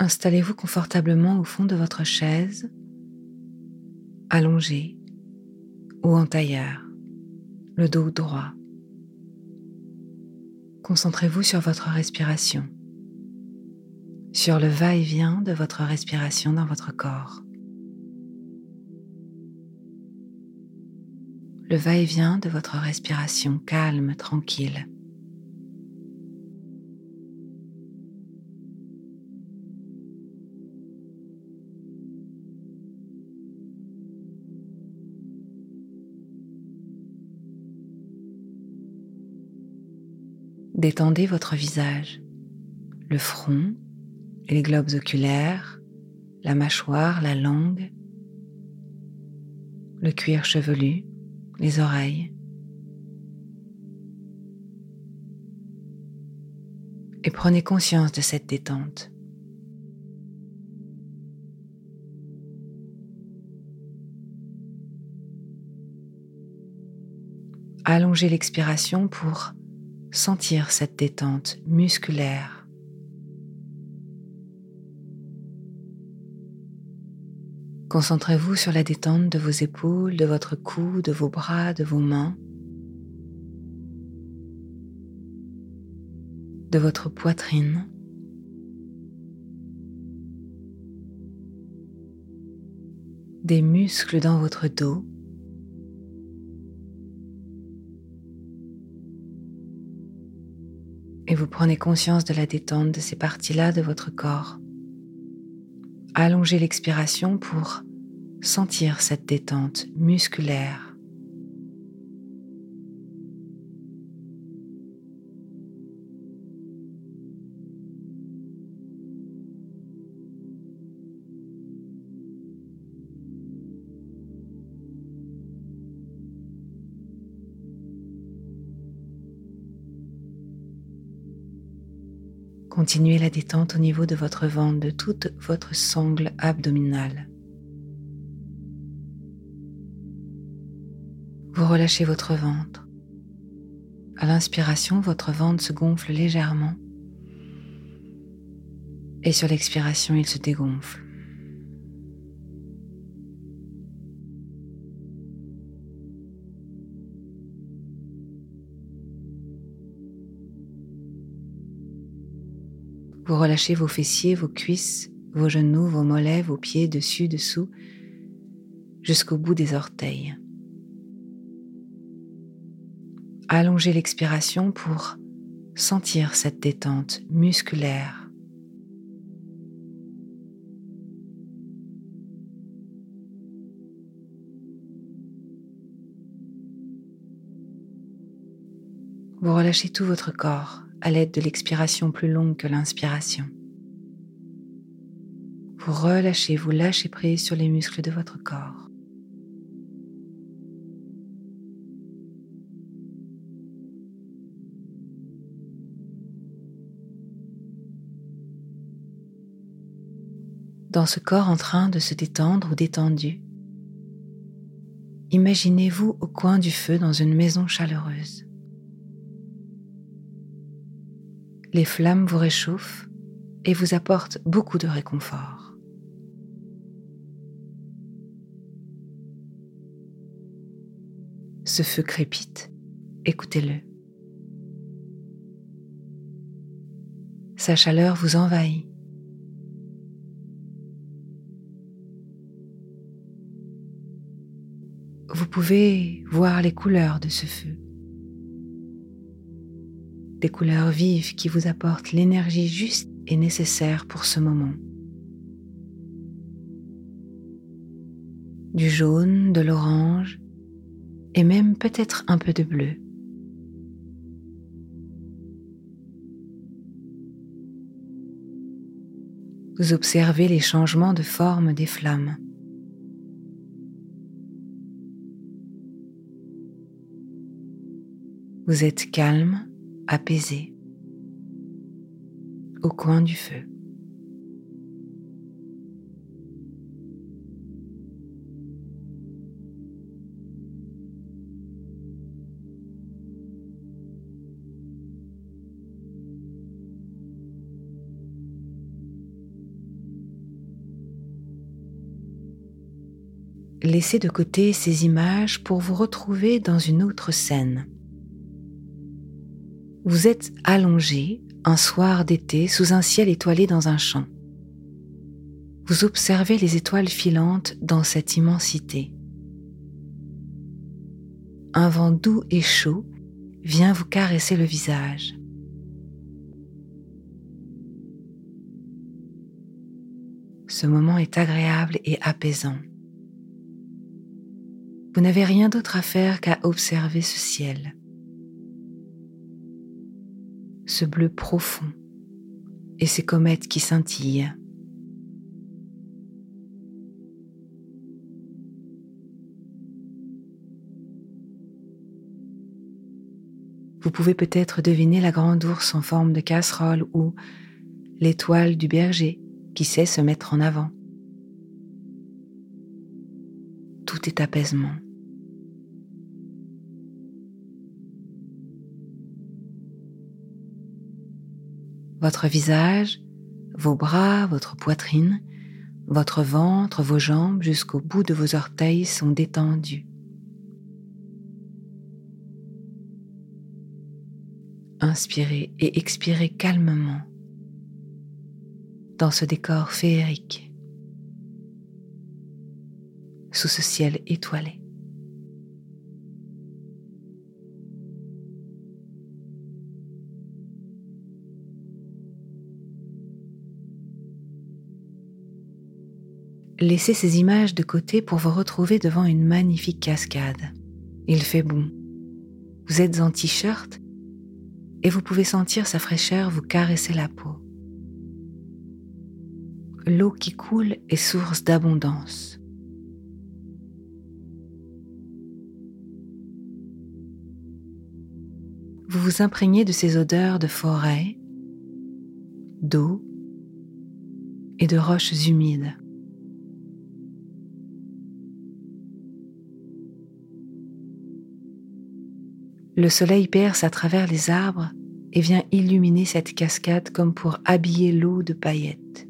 Installez-vous confortablement au fond de votre chaise, allongé ou en tailleur, le dos droit. Concentrez-vous sur votre respiration, sur le va-et-vient de votre respiration dans votre corps. Le va-et-vient de votre respiration calme, tranquille. Détendez votre visage, le front, les globes oculaires, la mâchoire, la langue, le cuir chevelu, les oreilles. Et prenez conscience de cette détente. Allongez l'expiration pour sentir cette détente musculaire. Concentrez-vous sur la détente de vos épaules, de votre cou, de vos bras, de vos mains, de votre poitrine. des muscles dans votre dos prenez conscience de la détente de ces parties-là de votre corps. Allongez l'expiration pour sentir cette détente musculaire. Continuez la détente au niveau de votre ventre, de toute votre sangle abdominale. Vous relâchez votre ventre. À l'inspiration, votre ventre se gonfle légèrement et sur l'expiration, il se dégonfle. Relâchez vos fessiers, vos cuisses, vos genoux, vos mollets, vos pieds dessus, dessous, jusqu'au bout des orteils. Allongez l'expiration pour sentir cette détente musculaire. Vous relâchez tout votre corps à l'aide de l'expiration plus longue que l'inspiration. Vous relâchez, vous lâchez prise sur les muscles de votre corps. Dans ce corps en train de se détendre ou détendu, imaginez-vous au coin du feu dans une maison chaleureuse. Les flammes vous réchauffent et vous apportent beaucoup de réconfort. Ce feu crépite, écoutez-le. Sa chaleur vous envahit. Vous pouvez voir les couleurs de ce feu des couleurs vives qui vous apportent l'énergie juste et nécessaire pour ce moment. Du jaune, de l'orange et même peut-être un peu de bleu. Vous observez les changements de forme des flammes. Vous êtes calme apaisé au coin du feu. Laissez de côté ces images pour vous retrouver dans une autre scène, vous êtes allongé un soir d'été sous un ciel étoilé dans un champ. Vous observez les étoiles filantes dans cette immensité. Un vent doux et chaud vient vous caresser le visage. Ce moment est agréable et apaisant. Vous n'avez rien d'autre à faire qu'à observer ce ciel, ce bleu profond et ces comètes qui scintillent. Vous pouvez peut-être deviner la grande ours en forme de casserole ou l'étoile du berger qui sait se mettre en avant. Tout est apaisement. Votre visage, vos bras, votre poitrine, votre ventre, vos jambes jusqu'au bout de vos orteils sont détendus. Inspirez et expirez calmement dans ce décor féerique, sous ce ciel étoilé. Laissez ces images de côté pour vous retrouver devant une magnifique cascade. Il fait bon. Vous êtes en t-shirt et vous pouvez sentir sa fraîcheur vous caresser la peau l'eau qui coule est source d'abondance. Vous vous imprégnez de ces odeurs de forêt, d'eau et de roches humides. Le soleil perce à travers les arbres et vient illuminer cette cascade comme pour habiller l'eau de paillettes.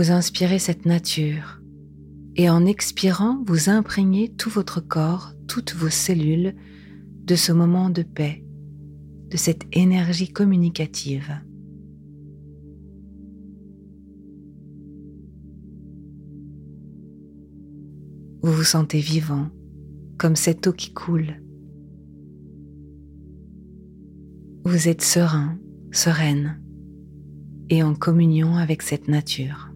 vous inspirez cette nature et en expirant, vous imprégnez tout votre corps, toutes vos cellules de ce moment de paix, de cette énergie communicative. Vous vous sentez vivant, comme cette eau qui coule. Vous êtes serein, sereine et en communion avec cette nature.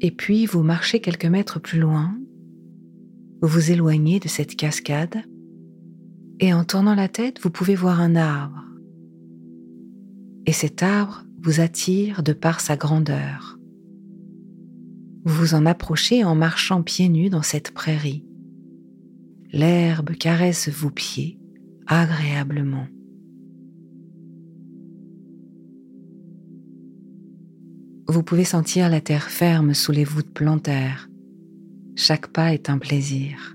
Et puis vous marchez quelques mètres plus loin, vous vous éloignez de cette cascade et en tournant la tête, vous pouvez voir un arbre. Et cet arbre vous attire de par sa grandeur. Vous vous en approchez en marchant pieds nus dans cette prairie. L'herbe caresse vos pieds agréablement. Vous pouvez sentir la terre ferme sous les voûtes plantaires. Chaque pas est un plaisir.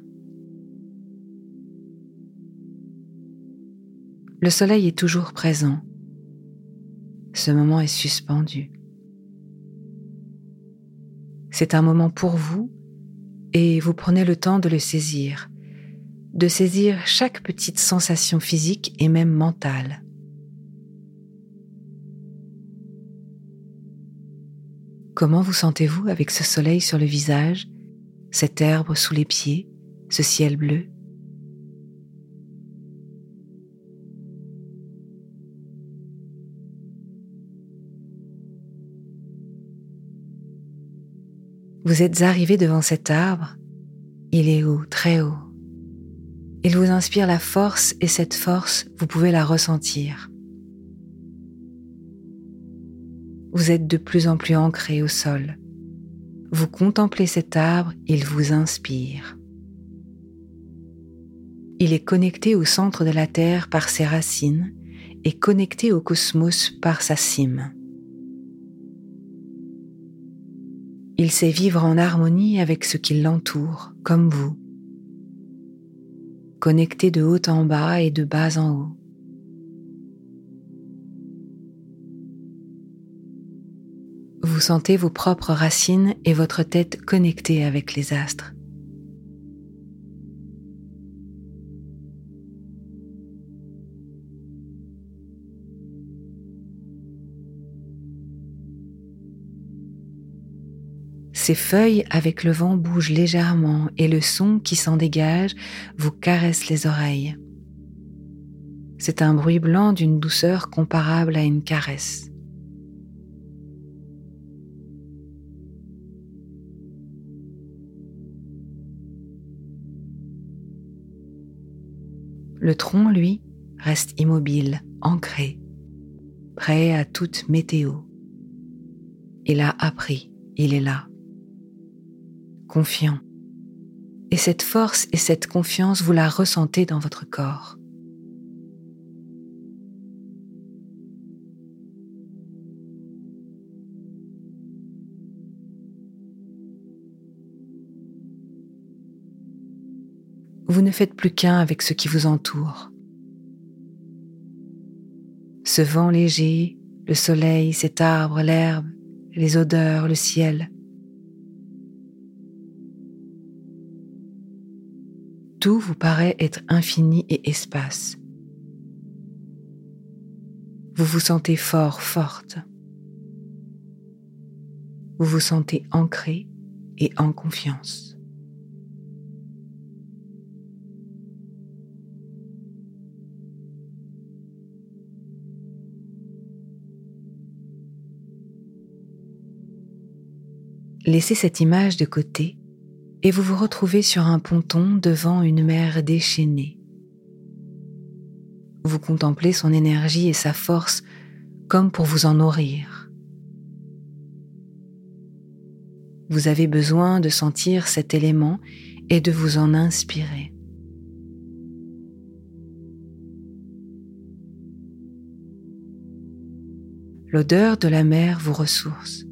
Le soleil est toujours présent. Ce moment est suspendu. C'est un moment pour vous et vous prenez le temps de le saisir, de saisir chaque petite sensation physique et même mentale. Comment vous sentez-vous avec ce soleil sur le visage, cette herbe sous les pieds, ce ciel bleu? Vous êtes arrivé devant cet arbre, il est haut, très haut. Il vous inspire la force et cette force, vous pouvez la ressentir. vous êtes de plus en plus ancré au sol. Vous contemplez cet arbre, il vous inspire. Il est connecté au centre de la Terre par ses racines et connecté au cosmos par sa cime. Il sait vivre en harmonie avec ce qui l'entoure, comme vous. connectés de haut en bas et de bas en haut. Vous sentez vos propres racines et votre tête connectée avec les astres. Ces feuilles avec le vent bougent légèrement et le son qui s'en dégage vous caresse les oreilles. C'est un bruit blanc d'une douceur comparable à une caresse. Le tronc, lui, reste immobile, ancré, prêt à toute météo. Il a appris, il est là Et cette force et cette confiance, vous la ressentez dans votre corps. Vous ne faites plus qu'un avec ce qui vous entoure. Ce vent léger, le soleil, cet arbre, l'herbe, les odeurs, le ciel. Tout vous paraît être infini et espace. Vous vous sentez fort, forte. Vous vous sentez ancré et en confiance. Laissez cette image de côté et vous vous retrouvez sur un ponton devant une mer déchaînée. Vous contemplez son énergie et sa force comme pour vous en nourrir. Vous avez besoin de sentir cet élément et de vous en inspirer. L'odeur de la mer vous ressource.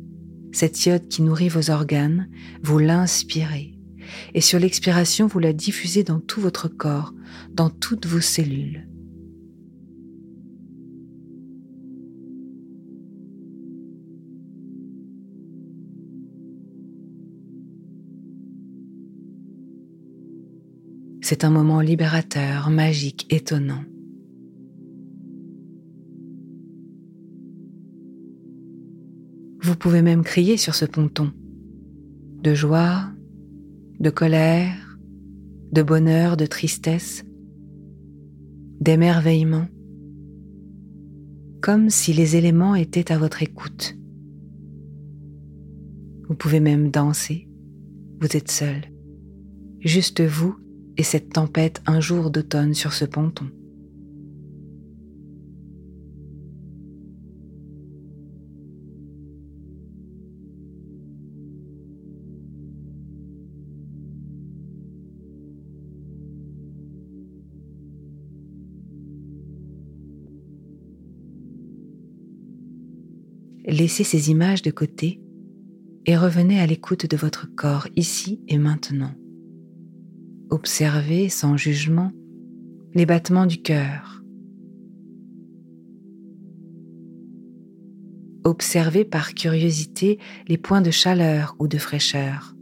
Cette iode qui nourrit vos organes, vous l'inspirez et sur l'expiration, vous la diffusez dans tout votre corps, dans toutes vos cellules. C'est un moment libérateur, magique, étonnant. Vous pouvez même crier sur ce ponton, de joie, de colère, de bonheur, de tristesse, d'émerveillement, comme si les éléments étaient à votre écoute. Vous pouvez même danser, vous êtes seul, juste vous et cette tempête un jour d'automne sur ce ponton. Laissez ces images de côté et revenez à l'écoute de votre corps ici et maintenant. Observez sans jugement les battements du cœur. Observez par curiosité les points de chaleur ou de fraîcheur.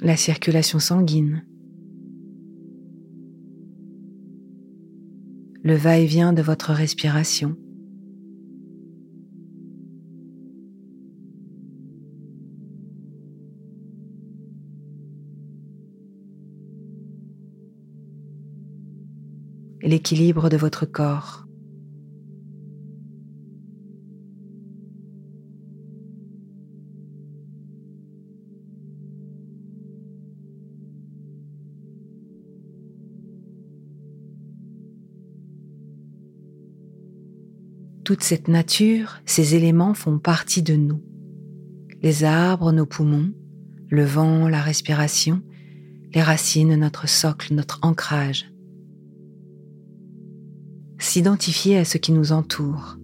La circulation sanguine. Le va-et-vient de votre respiration. l'équilibre de votre corps. Toute cette nature, ces éléments font partie de nous. Les arbres, nos poumons, le vent, la respiration, les racines, notre socle, notre ancrage. S'identifier à ce qui nous entoure,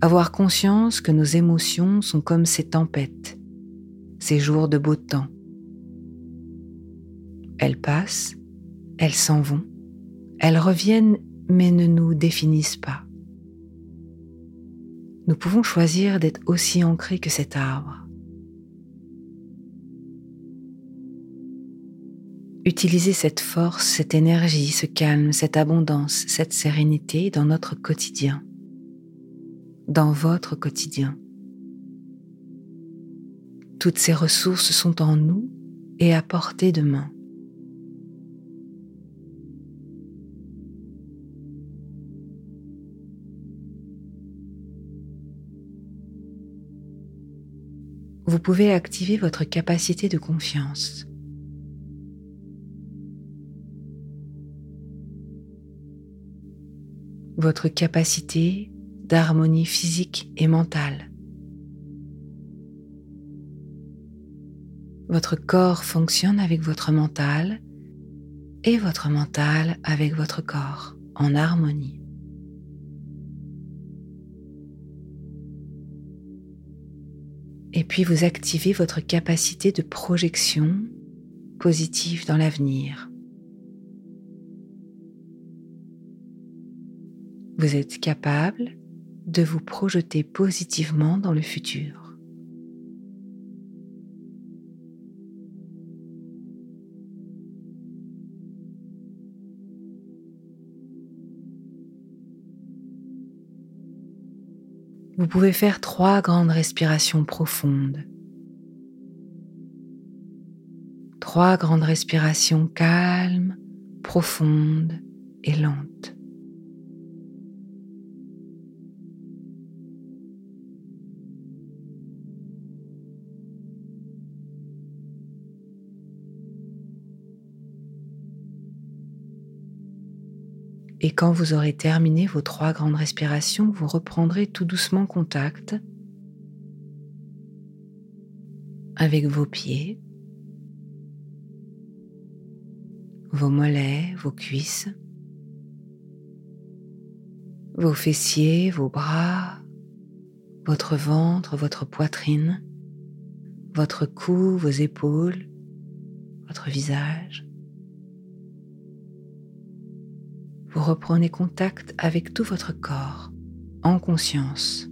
avoir conscience que nos émotions sont comme ces tempêtes, ces jours de beau temps. Elles passent, elles s'en vont, elles reviennent mais ne nous définissent pas. Nous pouvons choisir d'être aussi ancrés que cet arbre. Utilisez cette force, cette énergie, ce calme, cette abondance, cette sérénité dans notre quotidien, dans votre quotidien. Toutes ces ressources sont en nous et à portée de main. Vous pouvez activer votre capacité de confiance. Votre capacité d'harmonie physique et mentale. Votre corps fonctionne avec votre mental et votre mental avec votre corps en harmonie. Et puis vous activez votre capacité de projection positive dans l'avenir. Vous êtes capable de vous projeter positivement dans le futur. Vous pouvez faire trois grandes respirations profondes. Trois grandes respirations calmes, profondes et lentes. Et quand vous aurez terminé vos trois grandes respirations, vous reprendrez tout doucement contact avec vos pieds, vos mollets, vos cuisses, vos fessiers, vos bras, votre ventre, votre poitrine, votre cou, vos épaules, votre visage. Vous reprenez contact avec tout votre corps en conscience.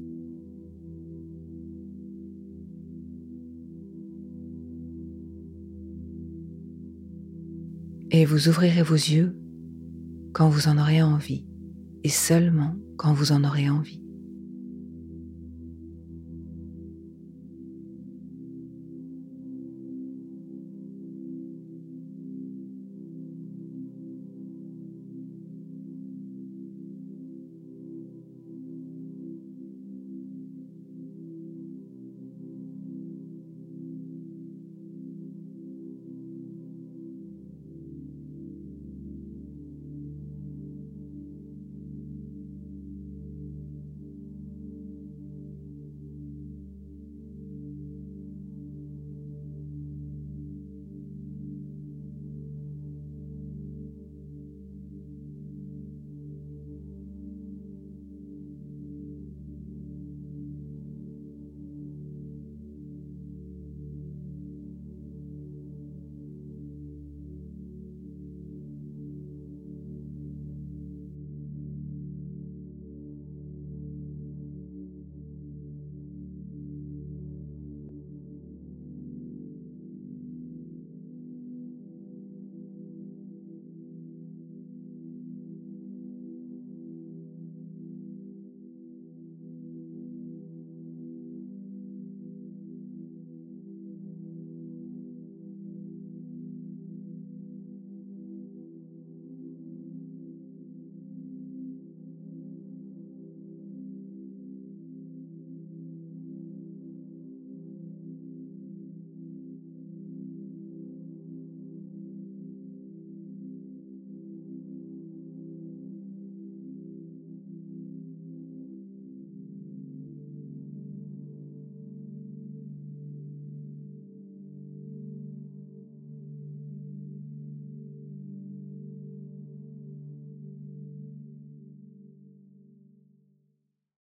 Et vous ouvrirez vos yeux quand vous en aurez envie et seulement quand vous en aurez envie.